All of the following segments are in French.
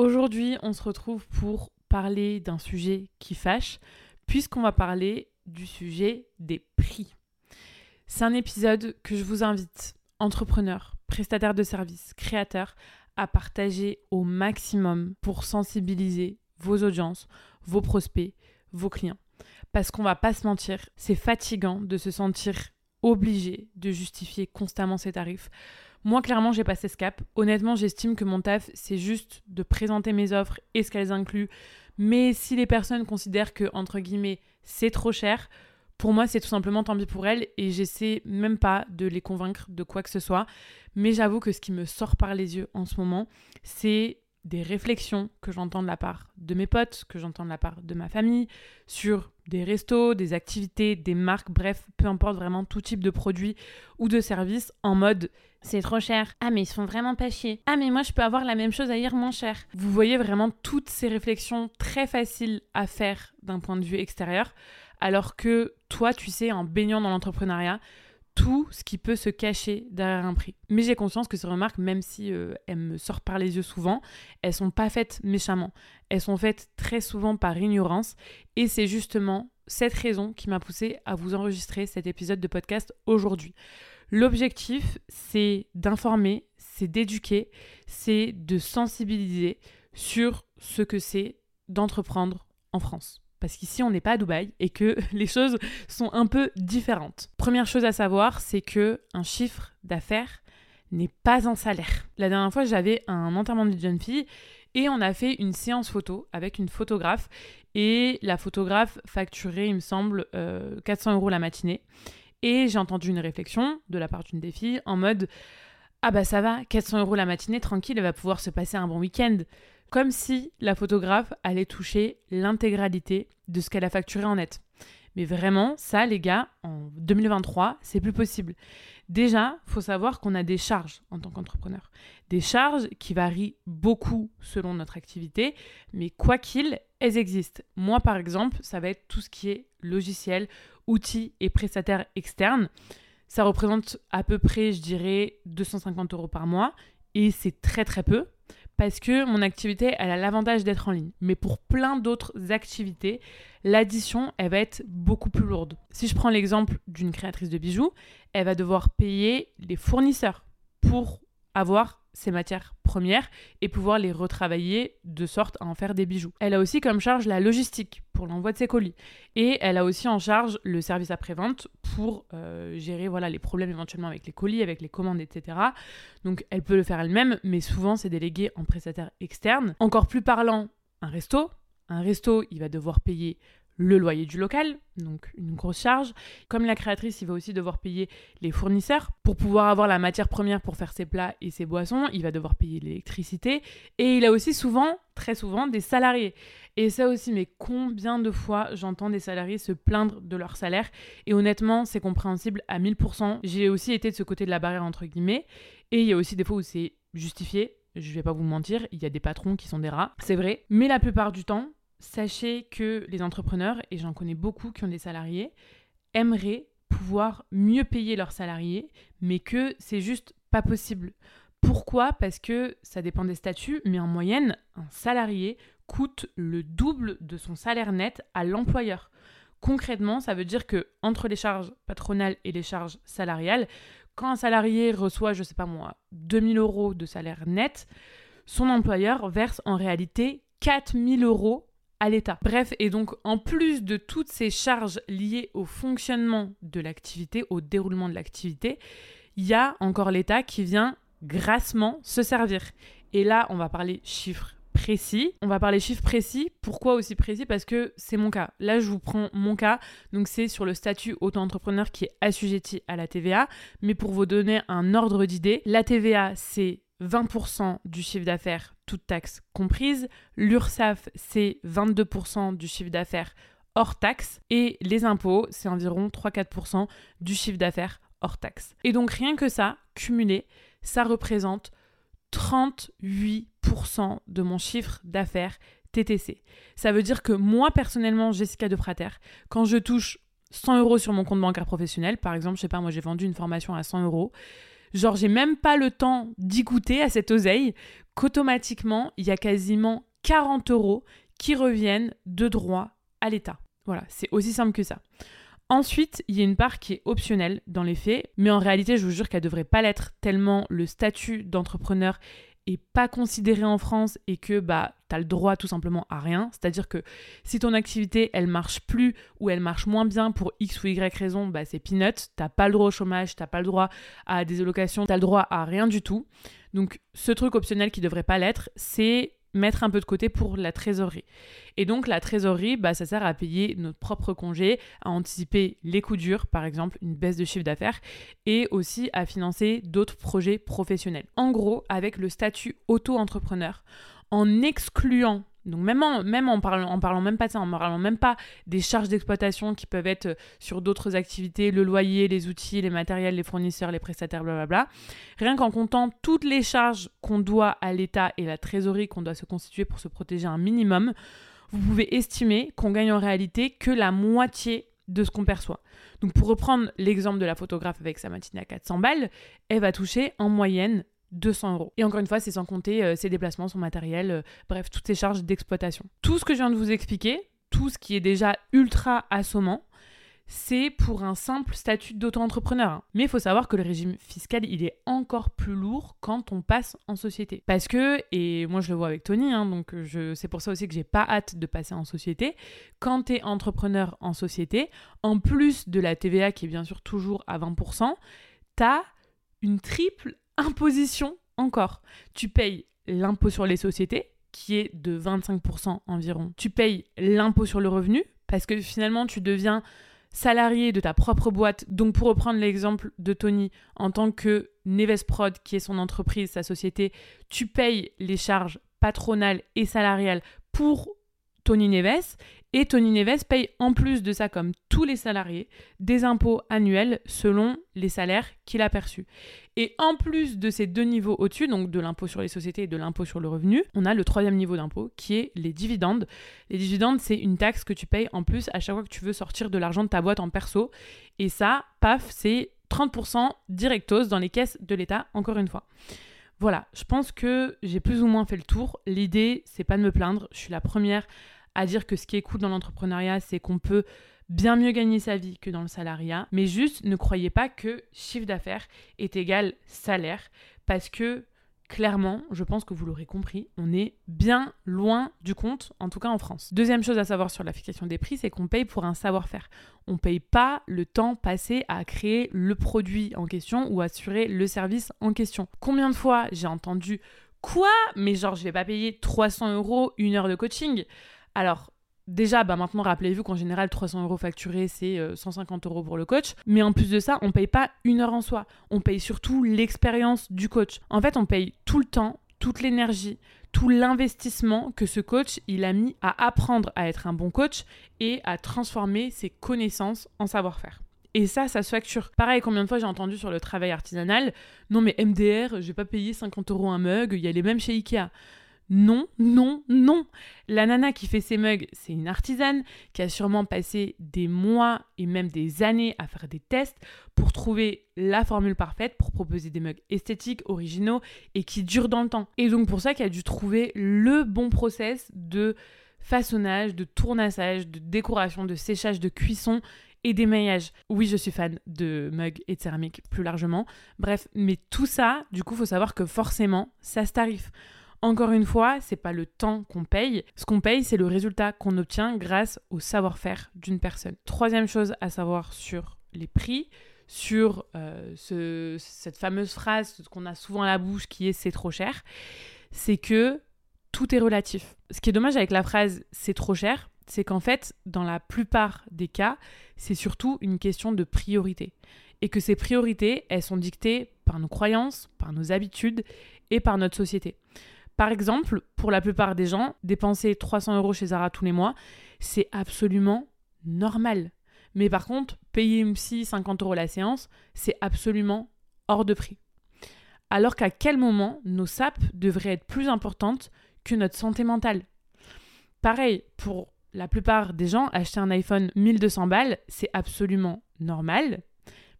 Aujourd'hui, on se retrouve pour parler d'un sujet qui fâche, puisqu'on va parler du sujet des prix. C'est un épisode que je vous invite, entrepreneurs, prestataires de services, créateurs, à partager au maximum pour sensibiliser vos audiences, vos prospects, vos clients. Parce qu'on va pas se mentir, c'est fatigant de se sentir obligé de justifier constamment ses tarifs. Moi, clairement, j'ai passé ce cap. Honnêtement, j'estime que mon taf, c'est juste de présenter mes offres et ce qu'elles incluent. Mais si les personnes considèrent que, entre guillemets, c'est trop cher, pour moi, c'est tout simplement tant pis pour elles et j'essaie même pas de les convaincre de quoi que ce soit. Mais j'avoue que ce qui me sort par les yeux en ce moment, c'est des réflexions que j'entends de la part de mes potes, que j'entends de la part de ma famille, sur des restos, des activités, des marques, bref, peu importe vraiment tout type de produits ou de services en mode c'est trop cher. Ah mais ils sont vraiment pas chier. Ah mais moi je peux avoir la même chose à ailleurs moins cher. Vous voyez vraiment toutes ces réflexions très faciles à faire d'un point de vue extérieur alors que toi tu sais en baignant dans l'entrepreneuriat, tout ce qui peut se cacher derrière un prix. Mais j'ai conscience que ces remarques, même si euh, elles me sortent par les yeux souvent, elles sont pas faites méchamment. Elles sont faites très souvent par ignorance. Et c'est justement cette raison qui m'a poussé à vous enregistrer cet épisode de podcast aujourd'hui. L'objectif, c'est d'informer, c'est d'éduquer, c'est de sensibiliser sur ce que c'est d'entreprendre en France parce qu'ici on n'est pas à Dubaï et que les choses sont un peu différentes. Première chose à savoir, c'est que un chiffre d'affaires n'est pas un salaire. La dernière fois, j'avais un enterrement de jeune fille et on a fait une séance photo avec une photographe et la photographe facturait, il me semble, 400 euh, euros la matinée. Et j'ai entendu une réflexion de la part d'une des filles en mode Ah bah ça va, 400 euros la matinée, tranquille, elle va pouvoir se passer un bon week-end comme si la photographe allait toucher l'intégralité de ce qu'elle a facturé en net. Mais vraiment, ça, les gars, en 2023, c'est plus possible. Déjà, faut savoir qu'on a des charges en tant qu'entrepreneur. Des charges qui varient beaucoup selon notre activité, mais quoi qu'il, elles existent. Moi, par exemple, ça va être tout ce qui est logiciel, outils et prestataires externes. Ça représente à peu près, je dirais, 250 euros par mois. Et c'est très très peu parce que mon activité, elle a l'avantage d'être en ligne. Mais pour plein d'autres activités, l'addition, elle va être beaucoup plus lourde. Si je prends l'exemple d'une créatrice de bijoux, elle va devoir payer les fournisseurs pour avoir ses matières premières et pouvoir les retravailler de sorte à en faire des bijoux. Elle a aussi comme charge la logistique pour l'envoi de ses colis et elle a aussi en charge le service après-vente pour euh, gérer voilà les problèmes éventuellement avec les colis, avec les commandes, etc. Donc elle peut le faire elle-même, mais souvent c'est délégué en prestataire externe. Encore plus parlant, un resto. Un resto, il va devoir payer le loyer du local, donc une grosse charge. Comme la créatrice, il va aussi devoir payer les fournisseurs pour pouvoir avoir la matière première pour faire ses plats et ses boissons. Il va devoir payer l'électricité et il a aussi souvent, très souvent, des salariés. Et ça aussi, mais combien de fois j'entends des salariés se plaindre de leur salaire? Et honnêtement, c'est compréhensible à 1000%. J'ai aussi été de ce côté de la barrière entre guillemets et il y a aussi des fois où c'est justifié. Je vais pas vous mentir, il y a des patrons qui sont des rats, c'est vrai. Mais la plupart du temps, sachez que les entrepreneurs, et j'en connais beaucoup qui ont des salariés, aimeraient pouvoir mieux payer leurs salariés, mais que c'est juste pas possible. Pourquoi? Parce que ça dépend des statuts, mais en moyenne, un salarié coûte le double de son salaire net à l'employeur. Concrètement, ça veut dire que entre les charges patronales et les charges salariales, quand un salarié reçoit, je sais pas moi, 2000 euros de salaire net, son employeur verse en réalité 4000 euros l'État. Bref, et donc en plus de toutes ces charges liées au fonctionnement de l'activité, au déroulement de l'activité, il y a encore l'État qui vient grassement se servir. Et là, on va parler chiffres précis. On va parler chiffres précis. Pourquoi aussi précis? Parce que c'est mon cas. Là, je vous prends mon cas. Donc, c'est sur le statut auto-entrepreneur qui est assujetti à la TVA. Mais pour vous donner un ordre d'idée, la TVA, c'est 20% du chiffre d'affaires, toutes taxes comprises. L'URSSAF, c'est 22% du chiffre d'affaires hors taxes. Et les impôts, c'est environ 3-4% du chiffre d'affaires hors taxes. Et donc rien que ça, cumulé, ça représente 38% de mon chiffre d'affaires TTC. Ça veut dire que moi, personnellement, Jessica de Prater, quand je touche 100 euros sur mon compte bancaire professionnel, par exemple, je sais pas, moi j'ai vendu une formation à 100 euros, Genre, j'ai même pas le temps d'y goûter à cette oseille qu'automatiquement, il y a quasiment 40 euros qui reviennent de droit à l'État. Voilà, c'est aussi simple que ça. Ensuite, il y a une part qui est optionnelle dans les faits, mais en réalité, je vous jure qu'elle devrait pas l'être tellement le statut d'entrepreneur est pas considéré en France et que bah tu le droit tout simplement à rien, c'est-à-dire que si ton activité elle marche plus ou elle marche moins bien pour X ou Y raison, bah c'est peanut, t'as pas le droit au chômage, t'as pas le droit à des allocations, t'as le droit à rien du tout. Donc ce truc optionnel qui devrait pas l'être, c'est mettre un peu de côté pour la trésorerie. Et donc la trésorerie, bah, ça sert à payer notre propre congé, à anticiper les coups durs, par exemple une baisse de chiffre d'affaires, et aussi à financer d'autres projets professionnels. En gros, avec le statut auto-entrepreneur, en excluant donc même en, même parlant même pas de ça, en parlant même pas des charges d'exploitation qui peuvent être euh, sur d'autres activités, le loyer, les outils, les matériels, les fournisseurs, les prestataires, blablabla. Rien qu'en comptant toutes les charges qu'on doit à l'État et la trésorerie qu'on doit se constituer pour se protéger un minimum, vous pouvez estimer qu'on gagne en réalité que la moitié de ce qu'on perçoit. Donc pour reprendre l'exemple de la photographe avec sa matinée à 400 balles, elle va toucher en moyenne 200 euros. Et encore une fois, c'est sans compter euh, ses déplacements, son matériel, euh, bref, toutes ses charges d'exploitation. Tout ce que je viens de vous expliquer, tout ce qui est déjà ultra assommant, c'est pour un simple statut d'auto-entrepreneur. Hein. Mais il faut savoir que le régime fiscal, il est encore plus lourd quand on passe en société. Parce que, et moi je le vois avec Tony, hein, donc c'est pour ça aussi que j'ai pas hâte de passer en société. Quand tu es entrepreneur en société, en plus de la TVA qui est bien sûr toujours à 20%, tu as une triple imposition encore. Tu payes l'impôt sur les sociétés, qui est de 25% environ. Tu payes l'impôt sur le revenu, parce que finalement, tu deviens salarié de ta propre boîte. Donc, pour reprendre l'exemple de Tony, en tant que Neves Prod, qui est son entreprise, sa société, tu payes les charges patronales et salariales pour Tony Neves et Tony Neves paye en plus de ça, comme tous les salariés, des impôts annuels selon les salaires qu'il a perçus. Et en plus de ces deux niveaux au-dessus, donc de l'impôt sur les sociétés et de l'impôt sur le revenu, on a le troisième niveau d'impôt qui est les dividendes. Les dividendes, c'est une taxe que tu payes en plus à chaque fois que tu veux sortir de l'argent de ta boîte en perso. Et ça, paf, c'est 30% directos dans les caisses de l'État, encore une fois. Voilà, je pense que j'ai plus ou moins fait le tour. L'idée, c'est pas de me plaindre. Je suis la première à dire que ce qui est cool dans l'entrepreneuriat, c'est qu'on peut bien mieux gagner sa vie que dans le salariat. Mais juste, ne croyez pas que chiffre d'affaires est égal salaire, parce que clairement, je pense que vous l'aurez compris, on est bien loin du compte, en tout cas en France. Deuxième chose à savoir sur la fixation des prix, c'est qu'on paye pour un savoir-faire. On ne paye pas le temps passé à créer le produit en question ou assurer le service en question. Combien de fois j'ai entendu quoi? Mais genre, je vais pas payer 300 euros une heure de coaching? Alors, Déjà, bah maintenant, rappelez-vous qu'en général, 300 euros facturés, c'est 150 euh, euros pour le coach. Mais en plus de ça, on paye pas une heure en soi. On paye surtout l'expérience du coach. En fait, on paye tout le temps, toute l'énergie, tout l'investissement que ce coach il a mis à apprendre à être un bon coach et à transformer ses connaissances en savoir-faire. Et ça, ça se facture. Pareil, combien de fois j'ai entendu sur le travail artisanal, non mais MDR, je vais pas payer 50 euros un mug, il y a les mêmes chez Ikea. Non, non, non. La nana qui fait ses mugs, c'est une artisane qui a sûrement passé des mois et même des années à faire des tests pour trouver la formule parfaite pour proposer des mugs esthétiques, originaux et qui durent dans le temps. Et donc pour ça qu'elle a dû trouver le bon process de façonnage, de tournassage, de décoration, de séchage, de cuisson et d'émaillage. Oui, je suis fan de mugs et de céramique plus largement. Bref, mais tout ça, du coup, faut savoir que forcément, ça se tarife. Encore une fois, c'est pas le temps qu'on paye. Ce qu'on paye, c'est le résultat qu'on obtient grâce au savoir-faire d'une personne. Troisième chose à savoir sur les prix, sur euh, cette fameuse phrase qu'on a souvent à la bouche qui est c'est trop cher, c'est que tout est relatif. Ce qui est dommage avec la phrase c'est trop cher, c'est qu'en fait, dans la plupart des cas, c'est surtout une question de priorité. Et que ces priorités, elles sont dictées par nos croyances, par nos habitudes et par notre société. Par exemple, pour la plupart des gens, dépenser 300 euros chez Zara tous les mois, c'est absolument normal. Mais par contre, payer une psy 50 euros la séance, c'est absolument hors de prix. Alors qu'à quel moment nos SAP devraient être plus importantes que notre santé mentale? Pareil, pour la plupart des gens, acheter un iPhone 1200 balles, c'est absolument normal.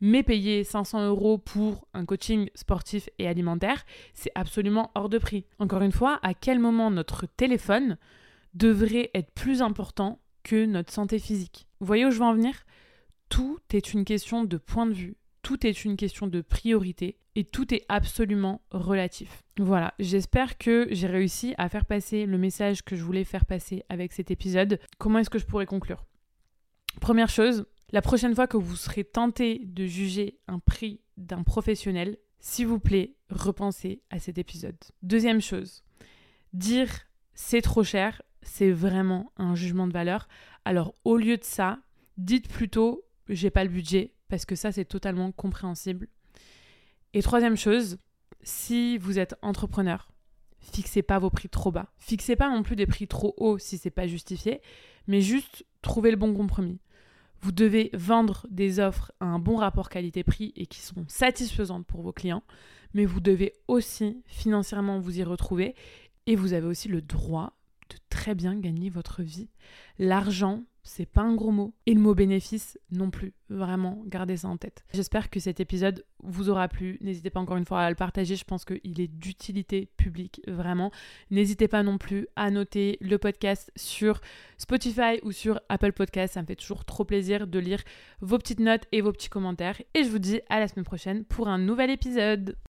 Mais payer 500 euros pour un coaching sportif et alimentaire, c'est absolument hors de prix. Encore une fois, à quel moment notre téléphone devrait être plus important que notre santé physique? Vous voyez où je veux en venir? Tout est une question de point de vue, tout est une question de priorité et tout est absolument relatif. Voilà, j'espère que j'ai réussi à faire passer le message que je voulais faire passer avec cet épisode. Comment est-ce que je pourrais conclure? Première chose, la prochaine fois que vous serez tenté de juger un prix d'un professionnel, s'il vous plaît, repensez à cet épisode. Deuxième chose, dire c'est trop cher, c'est vraiment un jugement de valeur. Alors au lieu de ça, dites plutôt j'ai pas le budget, parce que ça c'est totalement compréhensible. Et troisième chose, si vous êtes entrepreneur, fixez pas vos prix trop bas. Fixez pas non plus des prix trop hauts si c'est pas justifié, mais juste trouvez le bon compromis. Vous devez vendre des offres à un bon rapport qualité-prix et qui sont satisfaisantes pour vos clients, mais vous devez aussi financièrement vous y retrouver et vous avez aussi le droit de très bien gagner votre vie. L'argent, c'est pas un gros mot. Et le mot bénéfice non plus. Vraiment, gardez ça en tête. J'espère que cet épisode vous aura plu. N'hésitez pas encore une fois à le partager. Je pense qu'il est d'utilité publique, vraiment. N'hésitez pas non plus à noter le podcast sur Spotify ou sur Apple Podcast. Ça me fait toujours trop plaisir de lire vos petites notes et vos petits commentaires. Et je vous dis à la semaine prochaine pour un nouvel épisode.